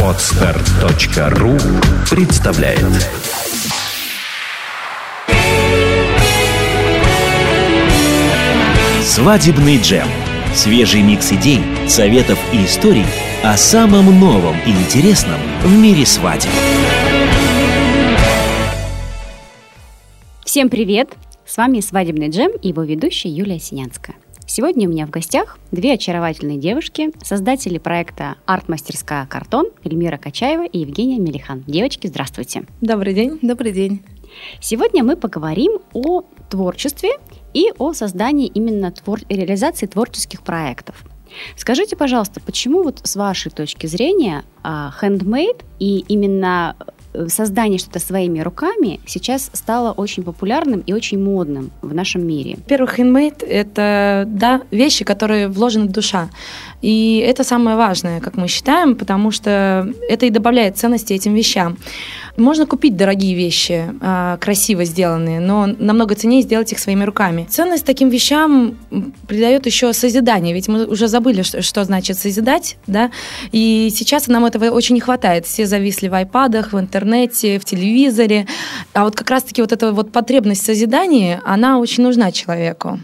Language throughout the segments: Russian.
Отстар.ру представляет Свадебный джем. Свежий микс идей, советов и историй о самом новом и интересном в мире свадеб. Всем привет! С вами «Свадебный джем» и его ведущая Юлия Синянская. Сегодня у меня в гостях две очаровательные девушки, создатели проекта «Арт-мастерская Картон» Эльмира Качаева и Евгения Мелихан. Девочки, здравствуйте. Добрый день. Добрый день. Сегодня мы поговорим о творчестве и о создании именно твор... реализации творческих проектов. Скажите, пожалуйста, почему вот с вашей точки зрения handmade и именно создание что-то своими руками сейчас стало очень популярным и очень модным в нашем мире. Во-первых, handmade — это да, вещи, которые вложены в душа. И это самое важное, как мы считаем, потому что это и добавляет ценности этим вещам. Можно купить дорогие вещи, а, красиво сделанные, но намного ценнее сделать их своими руками. Ценность таким вещам придает еще созидание, ведь мы уже забыли, что, что значит созидать, да, и сейчас нам этого очень не хватает. Все зависли в айпадах, в интернете, в телевизоре, а вот как раз-таки вот эта вот потребность в созидании, она очень нужна человеку.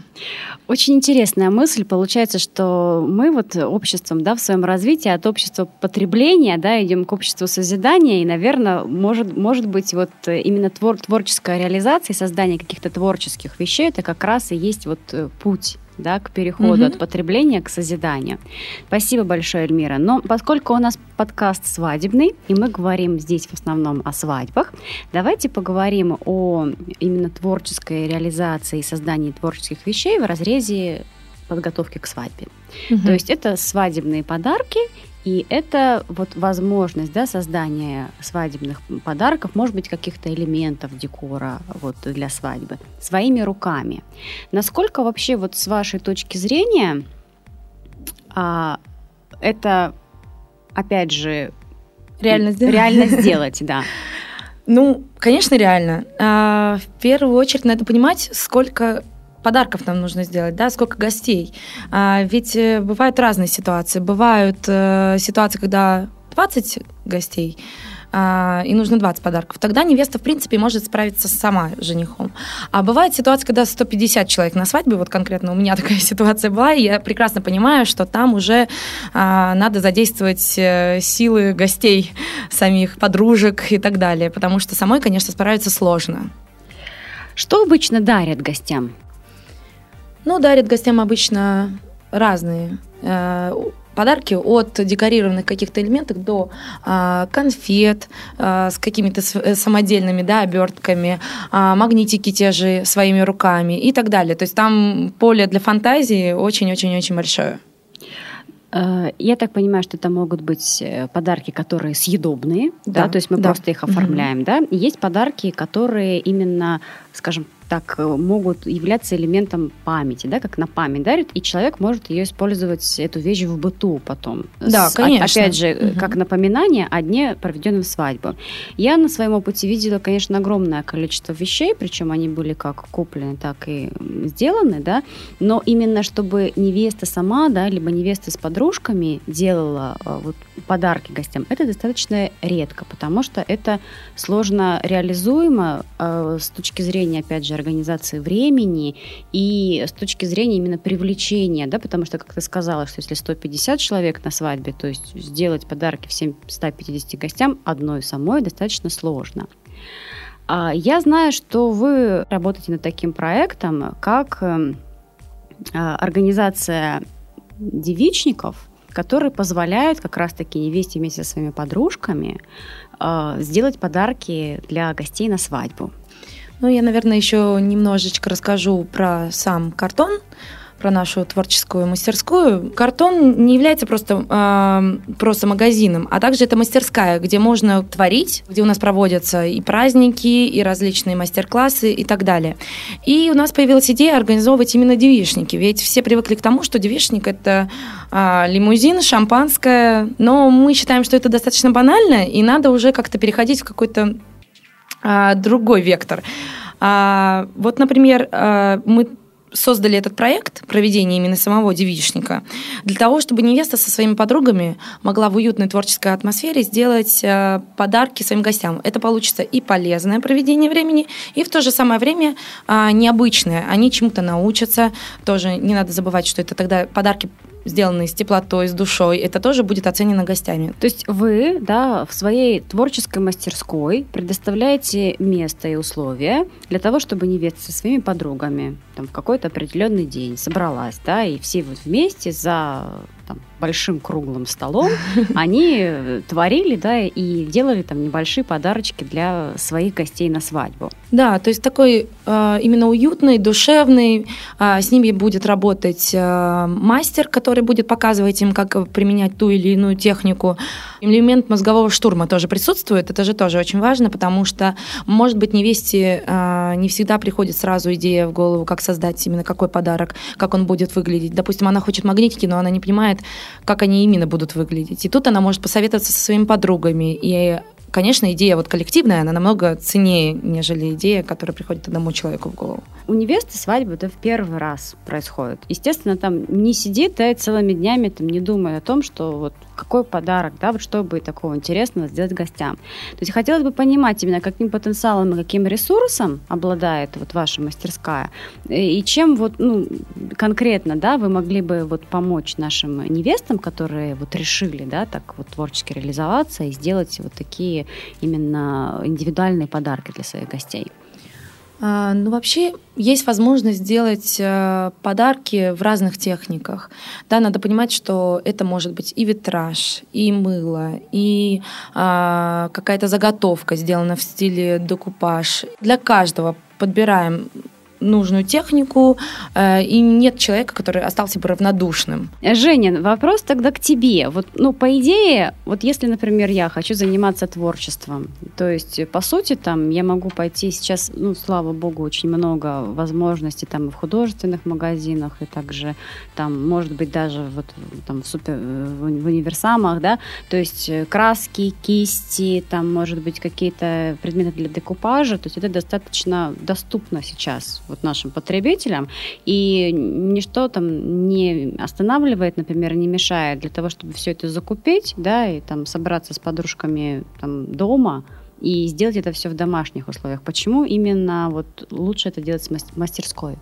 Очень интересная мысль. Получается, что мы вот обществом, да, в своем развитии от общества потребления, да, идем к обществу созидания, и, наверное, может, может быть, вот именно твор, творческая реализация, создание каких-то творческих вещей, это как раз и есть вот э, путь да, к переходу угу. от потребления к созиданию. Спасибо большое, Эльмира. Но поскольку у нас подкаст свадебный, и мы говорим здесь в основном о свадьбах, давайте поговорим о именно творческой реализации и создании творческих вещей в разрезе подготовки к свадьбе. Угу. То есть это свадебные подарки и это вот возможность да, создания свадебных подарков, может быть, каких-то элементов декора вот, для свадьбы своими руками. Насколько вообще вот с вашей точки зрения а, это, опять же, реально сделать, реально сделать да? Ну, конечно, реально. А, в первую очередь надо понимать, сколько подарков нам нужно сделать, да, сколько гостей. А, ведь э, бывают разные ситуации. Бывают э, ситуации, когда 20 гостей, а, и нужно 20 подарков. Тогда невеста, в принципе, может справиться сама с женихом. А бывает ситуация, когда 150 человек на свадьбе, вот конкретно у меня такая ситуация была, и я прекрасно понимаю, что там уже а, надо задействовать э, силы гостей самих, подружек и так далее, потому что самой, конечно, справиться сложно. Что обычно дарят гостям? Ну, дарят гостям обычно разные э, подарки от декорированных каких-то элементов до э, конфет э, с какими-то э, самодельными да, обертками, э, магнитики те же своими руками и так далее. То есть там поле для фантазии очень-очень-очень большое. Э, я так понимаю, что это могут быть подарки, которые съедобные, да, да то есть мы да. просто их оформляем, угу. да. И есть подарки, которые именно, скажем, так э, могут являться элементом памяти, да, как на память дарят, и человек может ее использовать, эту вещь в быту потом. Да, С, конечно. Опять же, угу. как напоминание о дне, проведенном свадьбу. Я на своем опыте видела, конечно, огромное количество вещей, причем они были как куплены, так и сделаны, да, но именно чтобы невеста сама, да, либо невеста с подружками делала э, вот подарки гостям, это достаточно редко, потому что это сложно реализуемо э, с точки зрения, опять же, организации времени и с точки зрения именно привлечения, да, потому что, как ты сказала, что если 150 человек на свадьбе, то есть сделать подарки всем 150 гостям одной самой достаточно сложно. А, я знаю, что вы работаете над таким проектом, как а, организация девичников, которые позволяют как раз-таки невесте вместе со своими подружками э, сделать подарки для гостей на свадьбу. Ну, я, наверное, еще немножечко расскажу про сам картон про нашу творческую мастерскую. Картон не является просто, э, просто магазином, а также это мастерская, где можно творить, где у нас проводятся и праздники, и различные мастер-классы и так далее. И у нас появилась идея организовывать именно девишники, ведь все привыкли к тому, что девишник – это э, лимузин, шампанское, но мы считаем, что это достаточно банально, и надо уже как-то переходить в какой-то а, другой вектор. А, вот, например, а, мы создали этот проект проведения именно самого девичника для того, чтобы невеста со своими подругами могла в уютной творческой атмосфере сделать э, подарки своим гостям. Это получится и полезное проведение времени, и в то же самое время э, необычное. Они чему-то научатся. Тоже не надо забывать, что это тогда подарки сделанные с теплотой, с душой, это тоже будет оценено гостями. То есть вы, да, в своей творческой мастерской предоставляете место и условия для того, чтобы невеста со своими подругами там, в какой-то определенный день собралась, да, и все вот вместе за там, большим круглым столом, они э, творили, да, и делали там небольшие подарочки для своих гостей на свадьбу. Да, то есть такой э, именно уютный, душевный. Э, с ними будет работать э, мастер, который будет показывать им, как применять ту или иную технику. Элемент мозгового штурма тоже присутствует. Это же тоже очень важно, потому что, может быть, невесте э, не всегда приходит сразу идея в голову, как создать именно какой подарок, как он будет выглядеть. Допустим, она хочет магнитики, но она не понимает, как они именно будут выглядеть. И тут она может посоветоваться со своими подругами. И, конечно, идея вот коллективная, она намного ценнее, нежели идея, которая приходит одному человеку в голову. У невесты свадьба это в первый раз происходит. Естественно, там не сидит, да, целыми днями там не думая о том, что вот какой подарок, да, вот что бы такого интересного сделать гостям. То есть хотелось бы понимать именно, каким потенциалом и каким ресурсом обладает вот ваша мастерская, и чем вот, ну, конкретно, да, вы могли бы вот помочь нашим невестам, которые вот решили, да, так вот творчески реализоваться и сделать вот такие именно индивидуальные подарки для своих гостей. А, ну, вообще есть возможность сделать э, подарки в разных техниках. Да, надо понимать, что это может быть и витраж, и мыло, и а, какая-то заготовка сделана в стиле декупаж. Для каждого подбираем нужную технику, э, и нет человека, который остался бы равнодушным. Женя, вопрос тогда к тебе. Вот, ну, по идее, вот если, например, я хочу заниматься творчеством, то есть, по сути, там, я могу пойти сейчас, ну, слава богу, очень много возможностей там в художественных магазинах, и также там, может быть, даже вот там в, супер, в универсамах, да, то есть э, краски, кисти, там, может быть, какие-то предметы для декупажа, то есть это достаточно доступно сейчас вот нашим потребителям, и ничто там не останавливает, например, не мешает для того, чтобы все это закупить, да, и там собраться с подружками там дома, и сделать это все в домашних условиях. Почему именно вот лучше это делать в мастерской?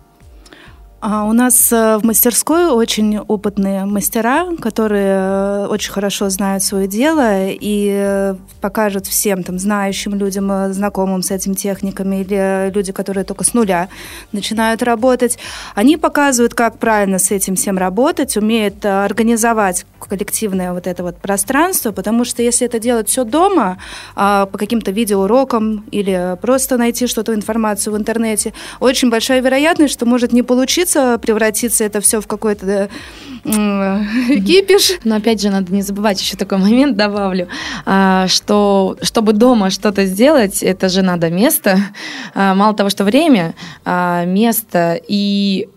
А у нас э, в мастерской очень опытные мастера, которые э, очень хорошо знают свое дело и э, покажут всем там знающим людям, знакомым с этими техниками или люди, которые только с нуля начинают работать. Они показывают, как правильно с этим всем работать, умеют организовать коллективное вот это вот пространство, потому что если это делать все дома, по каким-то видеоурокам или просто найти что-то информацию в интернете, очень большая вероятность, что может не получиться превратиться, превратиться это все в какой-то кипиш. Но опять же, надо не забывать еще такой момент, добавлю, а, что чтобы дома что-то сделать, это же надо место. А, мало того, что время, а, место и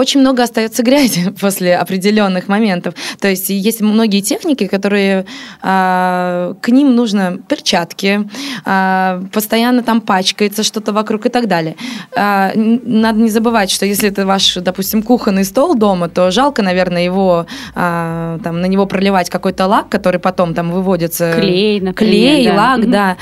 очень много остается грязи после определенных моментов. То есть есть многие техники, которые э, к ним нужно перчатки, э, постоянно там пачкается что-то вокруг и так далее. Э, надо не забывать, что если это ваш, допустим, кухонный стол дома, то жалко, наверное, его э, там на него проливать какой-то лак, который потом там выводится. Клей, например. Клей, да. лак, mm-hmm. да.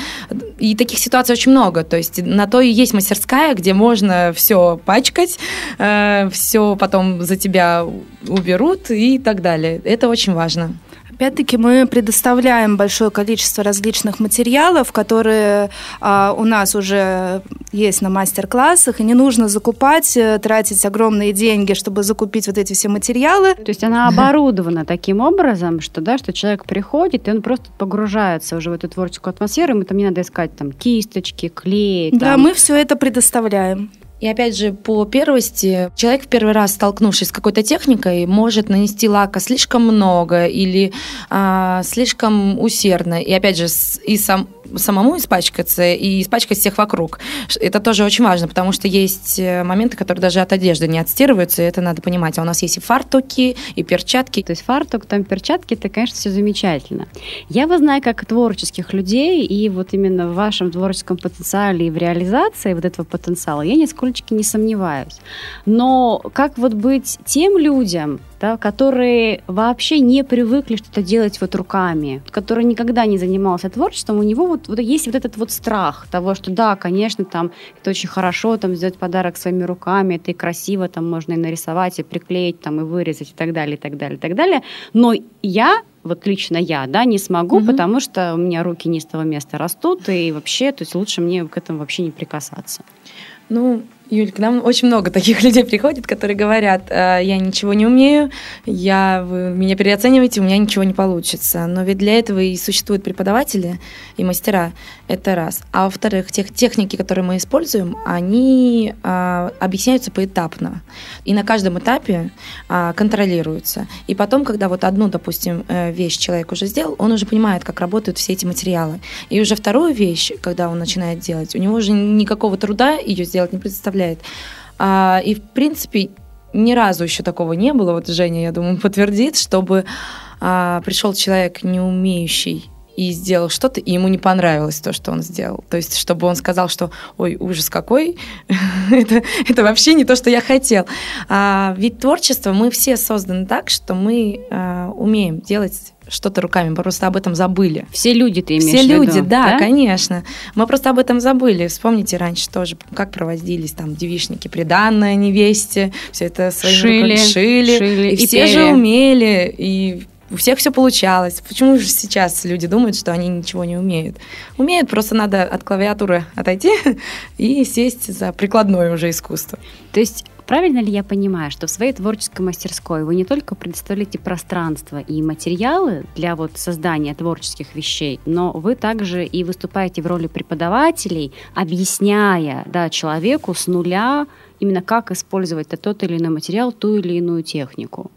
И таких ситуаций очень много. То есть на то и есть мастерская, где можно все пачкать, э, все потом за тебя уберут и так далее. Это очень важно. Опять-таки мы предоставляем большое количество различных материалов, которые а, у нас уже есть на мастер-классах, и не нужно закупать, э, тратить огромные деньги, чтобы закупить вот эти все материалы. То есть она оборудована таким образом, что, да, что человек приходит, и он просто погружается уже в эту творческую атмосферу, ему там не надо искать там кисточки, клей. Да, мы все это предоставляем. И опять же, по первости, человек в первый раз, столкнувшись с какой-то техникой, может нанести лака слишком много или а, слишком усердно. И опять же, и сам, самому испачкаться и испачкать всех вокруг. Это тоже очень важно, потому что есть э, моменты, которые даже от одежды не отстирываются, и это надо понимать. А у нас есть и фартуки, и перчатки. То есть фартук, там перчатки, это, конечно, все замечательно. Я вас знаю как творческих людей, и вот именно в вашем творческом потенциале и в реализации вот этого потенциала я нисколько нисколько не сомневаюсь. Но как вот быть тем людям, да, которые вообще не привыкли что-то делать вот руками, который никогда не занимался творчеством, у него вот, вот есть вот этот вот страх того, что да, конечно, там это очень хорошо, там сделать подарок своими руками, это и красиво, там можно и нарисовать, и приклеить, там и вырезать, и так далее, и так далее, и так далее. Но я вот лично я, да, не смогу, угу. потому что у меня руки не с того места растут, и вообще, то есть лучше мне к этому вообще не прикасаться. Ну, Юль, к нам очень много таких людей приходит, которые говорят, «Э, я ничего не умею, я, вы меня переоцениваете, у меня ничего не получится. Но ведь для этого и существуют преподаватели и мастера. Это раз. А во-вторых, тех техники, которые мы используем, они а, объясняются поэтапно. И на каждом этапе а, контролируются. И потом, когда вот одну, допустим, э, вещь человек уже сделал, он уже понимает, как работают все эти материалы. И уже вторую вещь, когда он начинает делать, у него уже никакого труда ее сделать не представляет. А, и, в принципе, ни разу еще такого не было. Вот Женя, я думаю, подтвердит, чтобы а, пришел человек, не умеющий и сделал что-то, и ему не понравилось то, что он сделал. То есть, чтобы он сказал, что «Ой, ужас какой, это, это вообще не то, что я хотел». А, ведь творчество, мы все созданы так, что мы а, умеем делать что-то руками, мы просто об этом забыли. Все люди ты имеешь Все люди, да, да, конечно. Мы просто об этом забыли. Вспомните раньше тоже, как проводились там девишники, приданная невесте, все это своими шили, руками шили, шили и, и все пели. же умели, и у всех все получалось. Почему же сейчас люди думают, что они ничего не умеют? Умеют, просто надо от клавиатуры отойти и сесть за прикладное уже искусство. То есть Правильно ли я понимаю, что в своей творческой мастерской вы не только предоставляете пространство и материалы для вот создания творческих вещей, но вы также и выступаете в роли преподавателей, объясняя да, человеку с нуля именно как использовать тот или иной материал, ту или иную технику?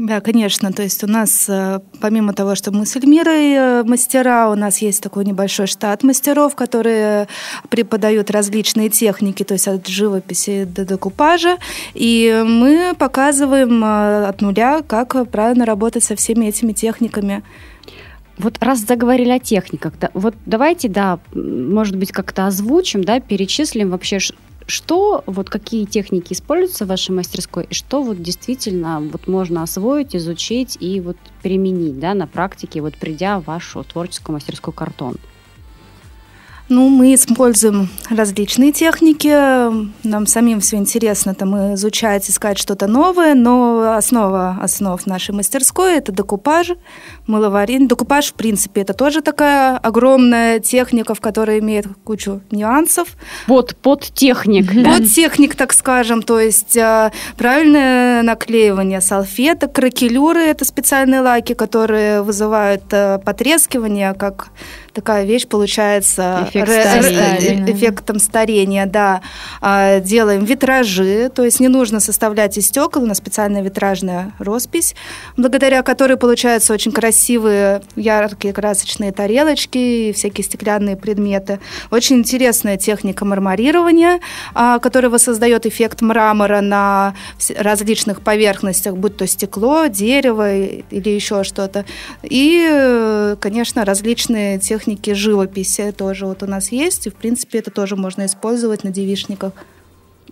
Да, конечно. То есть у нас, э, помимо того, что мы с Эльмирой э, мастера, у нас есть такой небольшой штат мастеров, которые преподают различные техники, то есть от живописи до декупажа. И мы показываем э, от нуля, как правильно работать со всеми этими техниками. Вот раз заговорили о техниках, да, вот давайте, да, может быть, как-то озвучим, да, перечислим вообще, что, вот какие техники используются в вашей мастерской, и что вот действительно вот можно освоить, изучить и вот применить да, на практике, вот придя в вашу творческую мастерскую картон? Ну, мы используем различные техники. Нам самим все интересно там изучать, искать что-то новое, но основа основ нашей мастерской – это декупаж, мыловарение. Декупаж, в принципе, это тоже такая огромная техника, в которой имеет кучу нюансов. Под, под техник. Под техник, так скажем. То есть а, правильное наклеивание салфеток, кракелюры – это специальные лаки, которые вызывают а, потрескивание, как такая вещь получается Эффект старения. эффектом старения, да. А, делаем витражи, то есть не нужно составлять из стекол, у нас специальная витражная роспись, благодаря которой получаются очень красивые яркие красочные тарелочки и всякие стеклянные предметы. Очень интересная техника марморирования, а, которая воссоздает эффект мрамора на различных поверхностях, будь то стекло, дерево или еще что-то. И, конечно, различные техники живописи тоже вот у нас есть, и, в принципе, это тоже можно использовать на девишниках.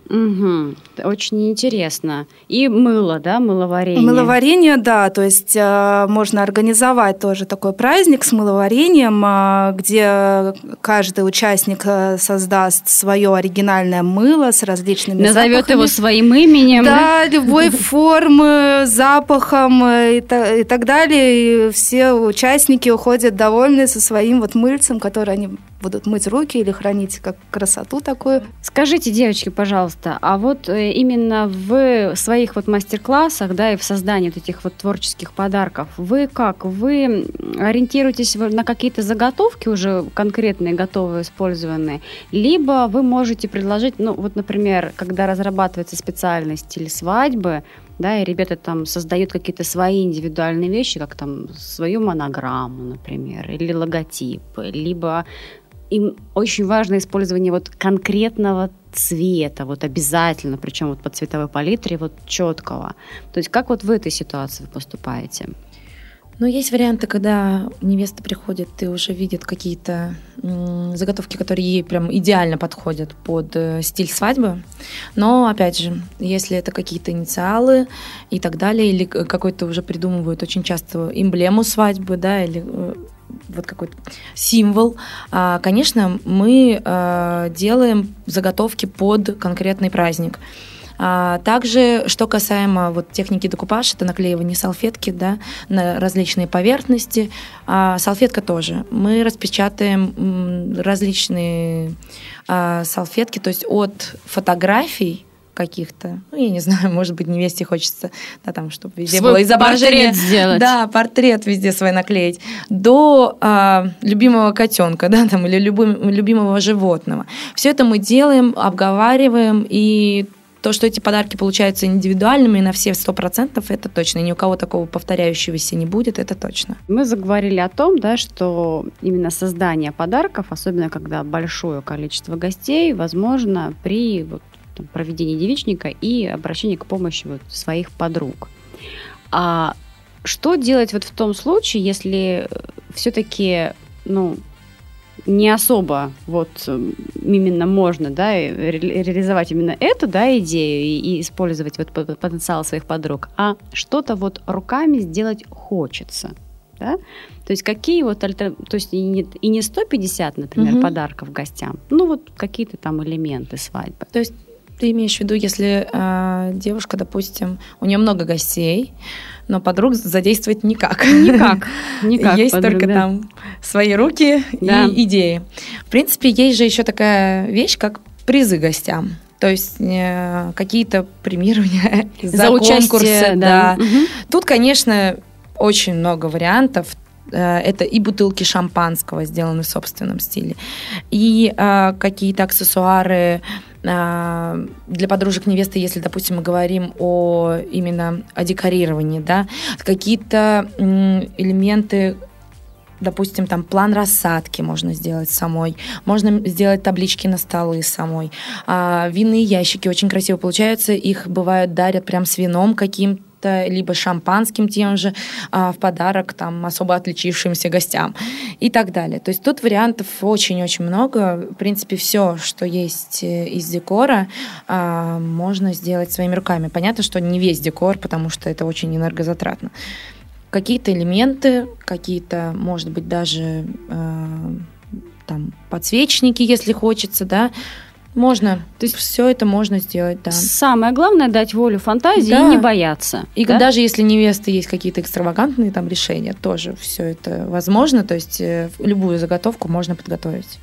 Угу. Очень интересно. И мыло, да, мыловарение? Мыловарение, да. То есть э, можно организовать тоже такой праздник с мыловарением, э, где каждый участник э, создаст свое оригинальное мыло с различными Назовет запахами. его своим именем. Да, да? любой формы, запахом и, и так далее. И все участники уходят довольны со своим вот мыльцем, который они будут мыть руки или хранить как красоту такую. Скажите, девочки, пожалуйста, а вот э, именно в своих вот мастер-классах, да, и в создании вот этих вот творческих подарков, вы как? Вы ориентируетесь на какие-то заготовки уже конкретные, готовые, использованные, либо вы можете предложить, ну, вот, например, когда разрабатывается специальность или свадьбы, да, и ребята там создают какие-то свои индивидуальные вещи, как там свою монограмму, например, или логотип, либо им очень важно использование вот конкретного цвета, вот обязательно, причем вот по цветовой палитре вот четкого. То есть как вот в этой ситуации вы поступаете? Ну, есть варианты, когда невеста приходит и уже видит какие-то заготовки, которые ей прям идеально подходят под э, стиль свадьбы. Но, опять же, если это какие-то инициалы и так далее, или какой-то уже придумывают очень часто эмблему свадьбы, да, или э, вот какой-то символ. А, конечно, мы э, делаем заготовки под конкретный праздник. А, также, что касаемо вот техники декупаж, это наклеивание салфетки да, на различные поверхности. А салфетка тоже. Мы распечатаем различные а, салфетки, то есть от фотографий каких-то, ну, я не знаю, может быть, невесте хочется, да, там, чтобы везде свой было изображение. Портрет сделать. Да, портрет везде свой наклеить. До а, любимого котенка, да, там, или любым, любимого животного. Все это мы делаем, обговариваем, и то, что эти подарки получаются индивидуальными на все сто процентов, это точно. Ни у кого такого повторяющегося не будет, это точно. Мы заговорили о том, да, что именно создание подарков, особенно когда большое количество гостей, возможно при вот, там, проведении девичника и обращении к помощи вот, своих подруг. А что делать вот в том случае, если все-таки ну, не особо вот именно можно, да, ре- реализовать именно эту, да, идею и, и использовать вот потенциал своих подруг, а что-то вот руками сделать хочется, да? То есть какие вот альтер... то есть и не, и не 150, например, угу. подарков гостям, ну вот какие-то там элементы свадьбы. То есть ты имеешь в виду, если э, девушка, допустим, у нее много гостей, но подруг задействовать никак. Никак. никак есть подруг, только да. там свои руки да. и идеи. В принципе, есть же еще такая вещь, как призы гостям. То есть э, какие-то премирования за, за конкурсы. Да. да. Угу. Тут, конечно, очень много вариантов. Э, это и бутылки шампанского, сделаны в собственном стиле, и э, какие-то аксессуары для подружек невесты, если, допустим, мы говорим о именно о декорировании, да, какие-то элементы допустим, там план рассадки можно сделать самой, можно сделать таблички на столы самой. А, винные ящики очень красиво получаются, их бывает дарят прям с вином каким-то то либо шампанским тем же а, в подарок там особо отличившимся гостям и так далее. То есть тут вариантов очень-очень много. В принципе, все, что есть э, из декора, а, можно сделать своими руками. Понятно, что не весь декор, потому что это очень энергозатратно. Какие-то элементы, какие-то, может быть, даже э, там подсвечники, если хочется, да, можно. То есть все это можно сделать, да. Самое главное дать волю фантазии да. и не бояться. И да? даже если невесты есть какие-то экстравагантные там решения, тоже все это возможно. То есть э, любую заготовку можно подготовить.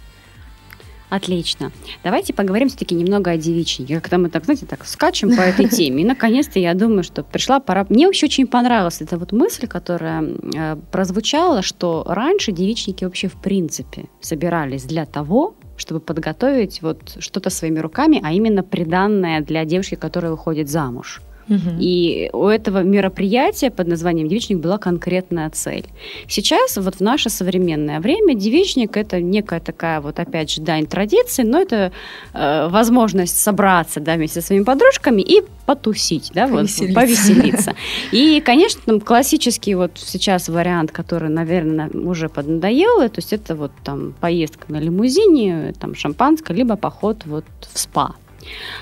Отлично. Давайте поговорим все-таки немного о девичнике. Когда мы так, знаете, так скачем по этой теме. И наконец-то я думаю, что пришла пора. Мне вообще очень понравилась эта вот мысль, которая э, прозвучала, что раньше девичники вообще в принципе собирались для того, чтобы подготовить вот что-то своими руками, а именно приданное для девушки, которая выходит замуж. Угу. И у этого мероприятия под названием девичник была конкретная цель. Сейчас, вот в наше современное время, девичник это некая такая вот, опять же, дань традиции, но это э, возможность собраться да, вместе со своими подружками и потусить, да, повеселиться. вот, повеселиться. И, конечно, там классический вот сейчас вариант, который, наверное, уже поднадоел, то есть это вот там поездка на лимузине, там шампанское, либо поход вот в спа.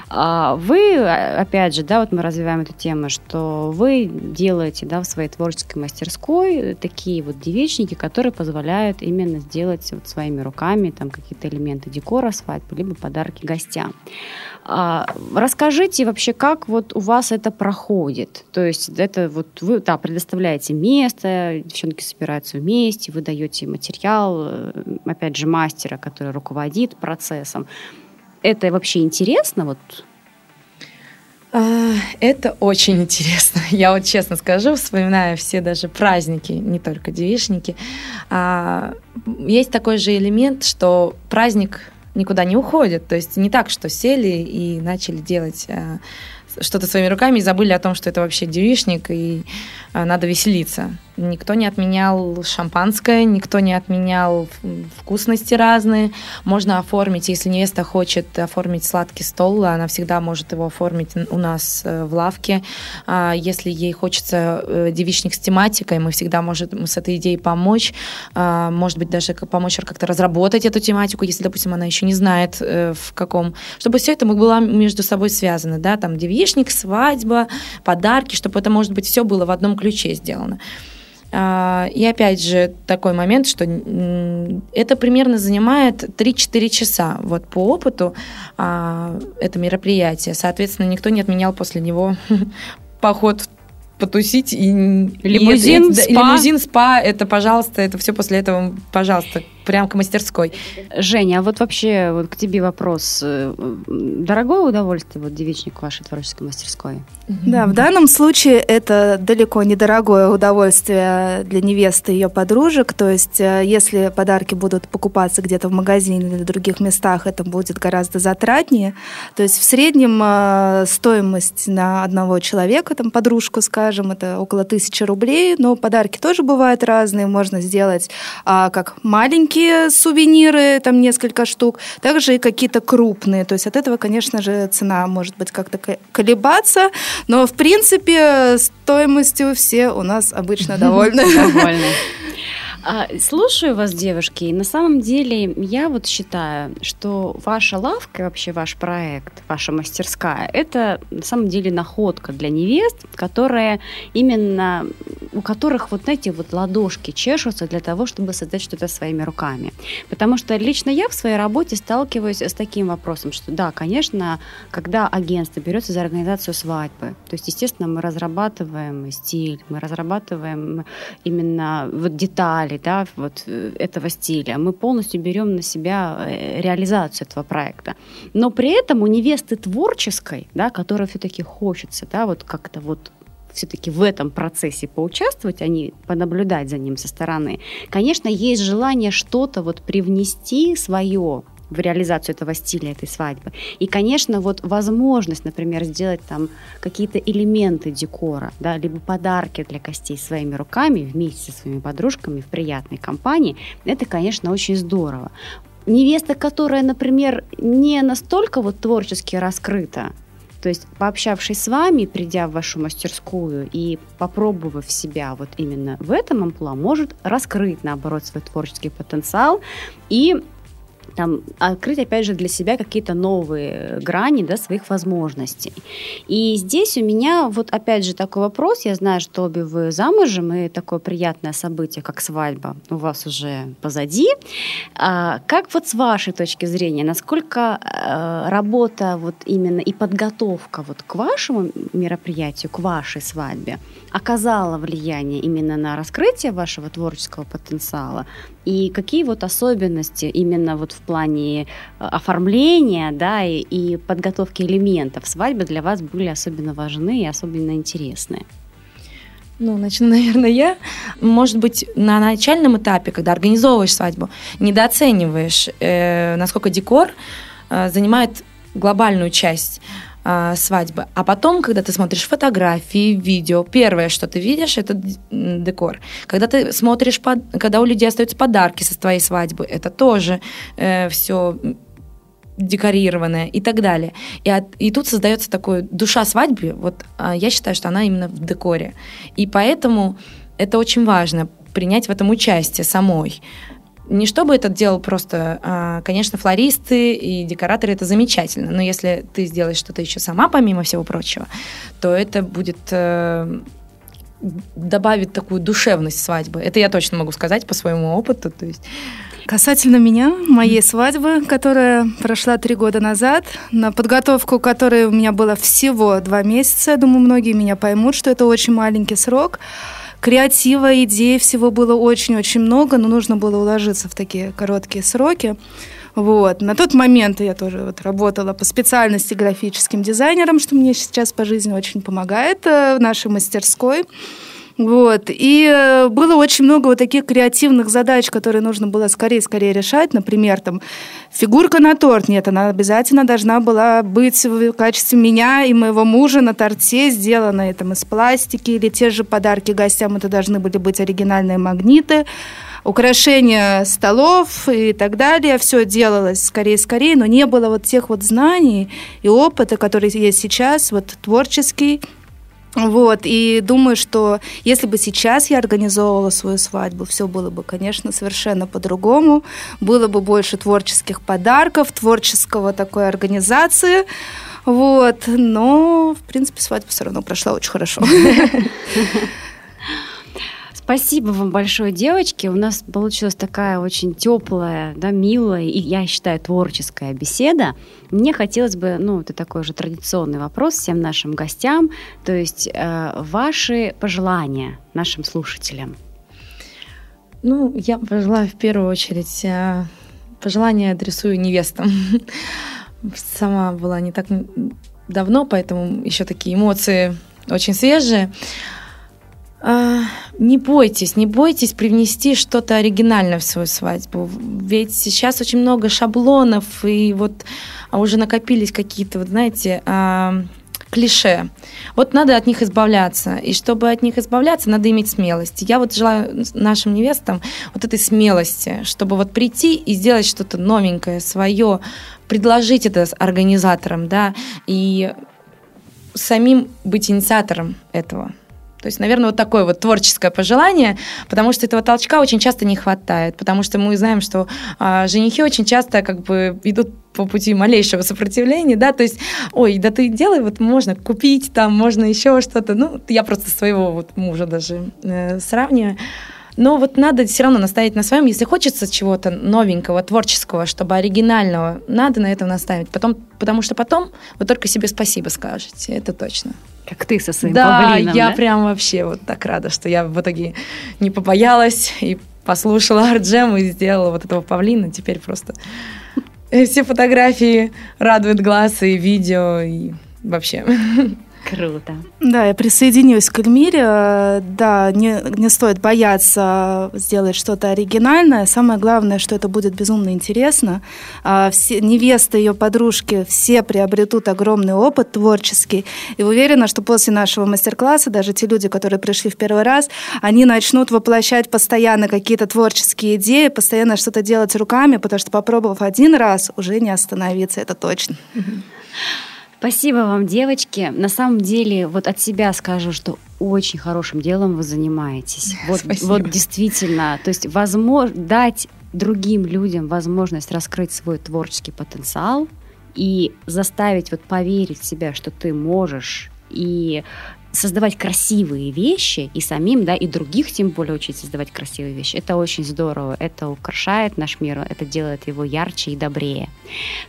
А вы, опять же, да, вот мы развиваем эту тему, что вы делаете, да, в своей творческой мастерской такие вот девичники, которые позволяют именно сделать вот своими руками там какие-то элементы декора свадьбы, либо подарки гостям. А, расскажите вообще, как вот у вас это проходит? То есть это вот вы, да, предоставляете место, девчонки собираются вместе, вы даете материал, э, опять же, мастера, который руководит процессом это вообще интересно? Вот а, это очень интересно. Я вот честно скажу, вспоминаю все даже праздники, не только девишники. А, есть такой же элемент, что праздник никуда не уходит. То есть не так, что сели и начали делать что-то своими руками и забыли о том, что это вообще девишник и надо веселиться. Никто не отменял шампанское, никто не отменял вкусности разные. Можно оформить, если невеста хочет оформить сладкий стол, она всегда может его оформить у нас э, в лавке. А если ей хочется э, девичник с тематикой, мы всегда можем с этой идеей помочь. А, может быть, даже помочь как-то разработать эту тематику, если, допустим, она еще не знает, э, в каком... Чтобы все это было между собой связано, да, там девичник, свадьба, подарки, чтобы это, может быть, все было в одном ключе сделано. А, и опять же такой момент, что это примерно занимает 3-4 часа. Вот по опыту а, это мероприятие. Соответственно, никто не отменял после него поход потусить и лимузин, и, спа. лимузин, спа, это, пожалуйста, это все после этого, пожалуйста, прям к мастерской. Женя, а вот вообще вот к тебе вопрос. Э, дорогое удовольствие вот девичник вашей творческой мастерской? Да, в данном случае это далеко не дорогое удовольствие для невесты и ее подружек. То есть, э, если подарки будут покупаться где-то в магазине или в других местах, это будет гораздо затратнее. То есть, в среднем э, стоимость на одного человека, там, подружку, скажем, это около тысячи рублей. Но подарки тоже бывают разные. Можно сделать а, как маленькие сувениры, там несколько штук, также и какие-то крупные. То есть, от этого, конечно же, цена может быть как-то колебаться. Но, в принципе, стоимостью все у нас обычно довольны. Довольны. А, слушаю вас, девушки, на самом деле я вот считаю, что ваша лавка, вообще ваш проект, ваша мастерская, это на самом деле находка для невест, которые именно, у которых вот, знаете, вот ладошки чешутся для того, чтобы создать что-то своими руками. Потому что лично я в своей работе сталкиваюсь с таким вопросом, что да, конечно, когда агентство берется за организацию свадьбы, то есть, естественно, мы разрабатываем стиль, мы разрабатываем именно вот детали, деталей да, вот э, этого стиля. Мы полностью берем на себя э, реализацию этого проекта. Но при этом у невесты творческой, да, которой все-таки хочется да, вот как-то вот все-таки в этом процессе поучаствовать, а не понаблюдать за ним со стороны, конечно, есть желание что-то вот привнести свое в реализацию этого стиля, этой свадьбы. И, конечно, вот возможность, например, сделать там какие-то элементы декора, да, либо подарки для гостей своими руками вместе со своими подружками в приятной компании, это, конечно, очень здорово. Невеста, которая, например, не настолько вот творчески раскрыта, то есть, пообщавшись с вами, придя в вашу мастерскую и попробовав себя вот именно в этом амплуа, может раскрыть, наоборот, свой творческий потенциал и там, открыть, опять же, для себя какие-то новые грани да, своих возможностей. И здесь у меня вот, опять же, такой вопрос. Я знаю, что обе вы замужем, и такое приятное событие, как свадьба, у вас уже позади. А, как вот с вашей точки зрения, насколько а, работа вот именно и подготовка вот к вашему мероприятию, к вашей свадьбе оказала влияние именно на раскрытие вашего творческого потенциала? И какие вот особенности именно вот в плане э, оформления, да, и, и подготовки элементов свадьбы для вас были особенно важны и особенно интересны? Ну, начну, наверное, я. Может быть, на начальном этапе, когда организовываешь свадьбу, недооцениваешь, э, насколько декор э, занимает глобальную часть э, свадьбы. А потом, когда ты смотришь фотографии, видео, первое, что ты видишь, это декор. Когда ты смотришь, под, когда у людей остаются подарки со твоей свадьбы, это тоже э, все декорированное и так далее. И, от, и тут создается такой душа свадьбы. Вот а, я считаю, что она именно в декоре. И поэтому это очень важно принять в этом участие самой. Не чтобы это делал просто, а, конечно, флористы и декораторы это замечательно, но если ты сделаешь что-то еще сама, помимо всего прочего, то это будет э, добавить такую душевность свадьбы. Это я точно могу сказать по своему опыту. То есть Касательно меня, моей свадьбы, которая прошла три года назад, на подготовку которой у меня было всего два месяца, я думаю, многие меня поймут, что это очень маленький срок креатива, идей, всего было очень-очень много, но нужно было уложиться в такие короткие сроки. Вот. На тот момент я тоже вот работала по специальности графическим дизайнером, что мне сейчас по жизни очень помогает э, в нашей мастерской. Вот. И э, было очень много вот таких креативных задач, которые нужно было скорее-скорее решать. Например, там, фигурка на торт. Нет, она обязательно должна была быть в качестве меня и моего мужа на торте, сделанной там, из пластики, или те же подарки гостям, это должны были быть оригинальные магниты украшения столов и так далее. Все делалось скорее-скорее, но не было вот тех вот знаний и опыта, которые есть сейчас, вот творческий, вот, и думаю, что если бы сейчас я организовывала свою свадьбу, все было бы, конечно, совершенно по-другому. Было бы больше творческих подарков, творческого такой организации. Вот, но, в принципе, свадьба все равно прошла очень хорошо. Спасибо вам большое, девочки. У нас получилась такая очень теплая, да, милая и, я считаю, творческая беседа. Мне хотелось бы, ну, это такой уже традиционный вопрос всем нашим гостям, то есть э, ваши пожелания нашим слушателям. Ну, я пожелаю в первую очередь э, пожелания адресую невестам. Сама была не так давно, поэтому еще такие эмоции очень свежие. А, не бойтесь, не бойтесь привнести что-то оригинальное в свою свадьбу. Ведь сейчас очень много шаблонов, и вот а уже накопились какие-то, вот знаете, а, клише. Вот надо от них избавляться. И чтобы от них избавляться, надо иметь смелость. Я вот желаю нашим невестам вот этой смелости, чтобы вот прийти и сделать что-то новенькое, свое, предложить это организаторам, да, и самим быть инициатором этого. То есть, наверное, вот такое вот творческое пожелание, потому что этого толчка очень часто не хватает, потому что мы знаем, что а, женихи очень часто как бы идут по пути малейшего сопротивления, да, то есть, ой, да ты делай, вот можно купить там, можно еще что-то, ну, я просто своего вот мужа даже э, сравниваю, но вот надо все равно наставить на своем. Если хочется чего-то новенького, творческого, чтобы оригинального, надо на этом наставить. Потом, потому что потом вы только себе спасибо скажете, это точно. Как ты со своим да, павлином, я да? прям вообще вот так рада, что я в итоге не побоялась и послушала Арджем и сделала вот этого павлина. Теперь просто все фотографии радуют глаз и видео, и вообще. Круто. Да, я присоединюсь к Эльмире. Да, не, не стоит бояться сделать что-то оригинальное. Самое главное, что это будет безумно интересно. А, все, невесты, ее подружки, все приобретут огромный опыт творческий. И уверена, что после нашего мастер-класса даже те люди, которые пришли в первый раз, они начнут воплощать постоянно какие-то творческие идеи, постоянно что-то делать руками, потому что попробовав один раз, уже не остановиться, это точно. Спасибо вам, девочки. На самом деле, вот от себя скажу, что очень хорошим делом вы занимаетесь. Вот, вот действительно, то есть возможно, дать другим людям возможность раскрыть свой творческий потенциал и заставить вот поверить в себя, что ты можешь и создавать красивые вещи и самим, да, и других тем более учить создавать красивые вещи. Это очень здорово, это украшает наш мир, это делает его ярче и добрее.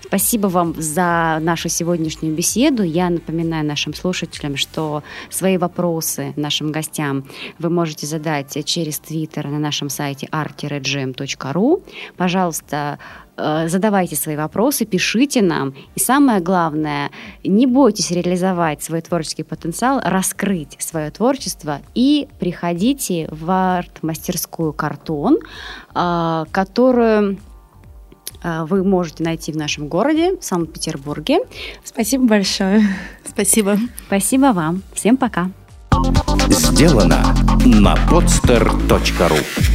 Спасибо вам за нашу сегодняшнюю беседу. Я напоминаю нашим слушателям, что свои вопросы нашим гостям вы можете задать через Твиттер на нашем сайте art Пожалуйста, задавайте свои вопросы, пишите нам. И самое главное, не бойтесь реализовать свой творческий потенциал, раскрыть свое творчество и приходите в арт-мастерскую «Картон», э, которую э, вы можете найти в нашем городе, в Санкт-Петербурге. Спасибо большое. Спасибо. Спасибо вам. Всем пока. Сделано на podster.ru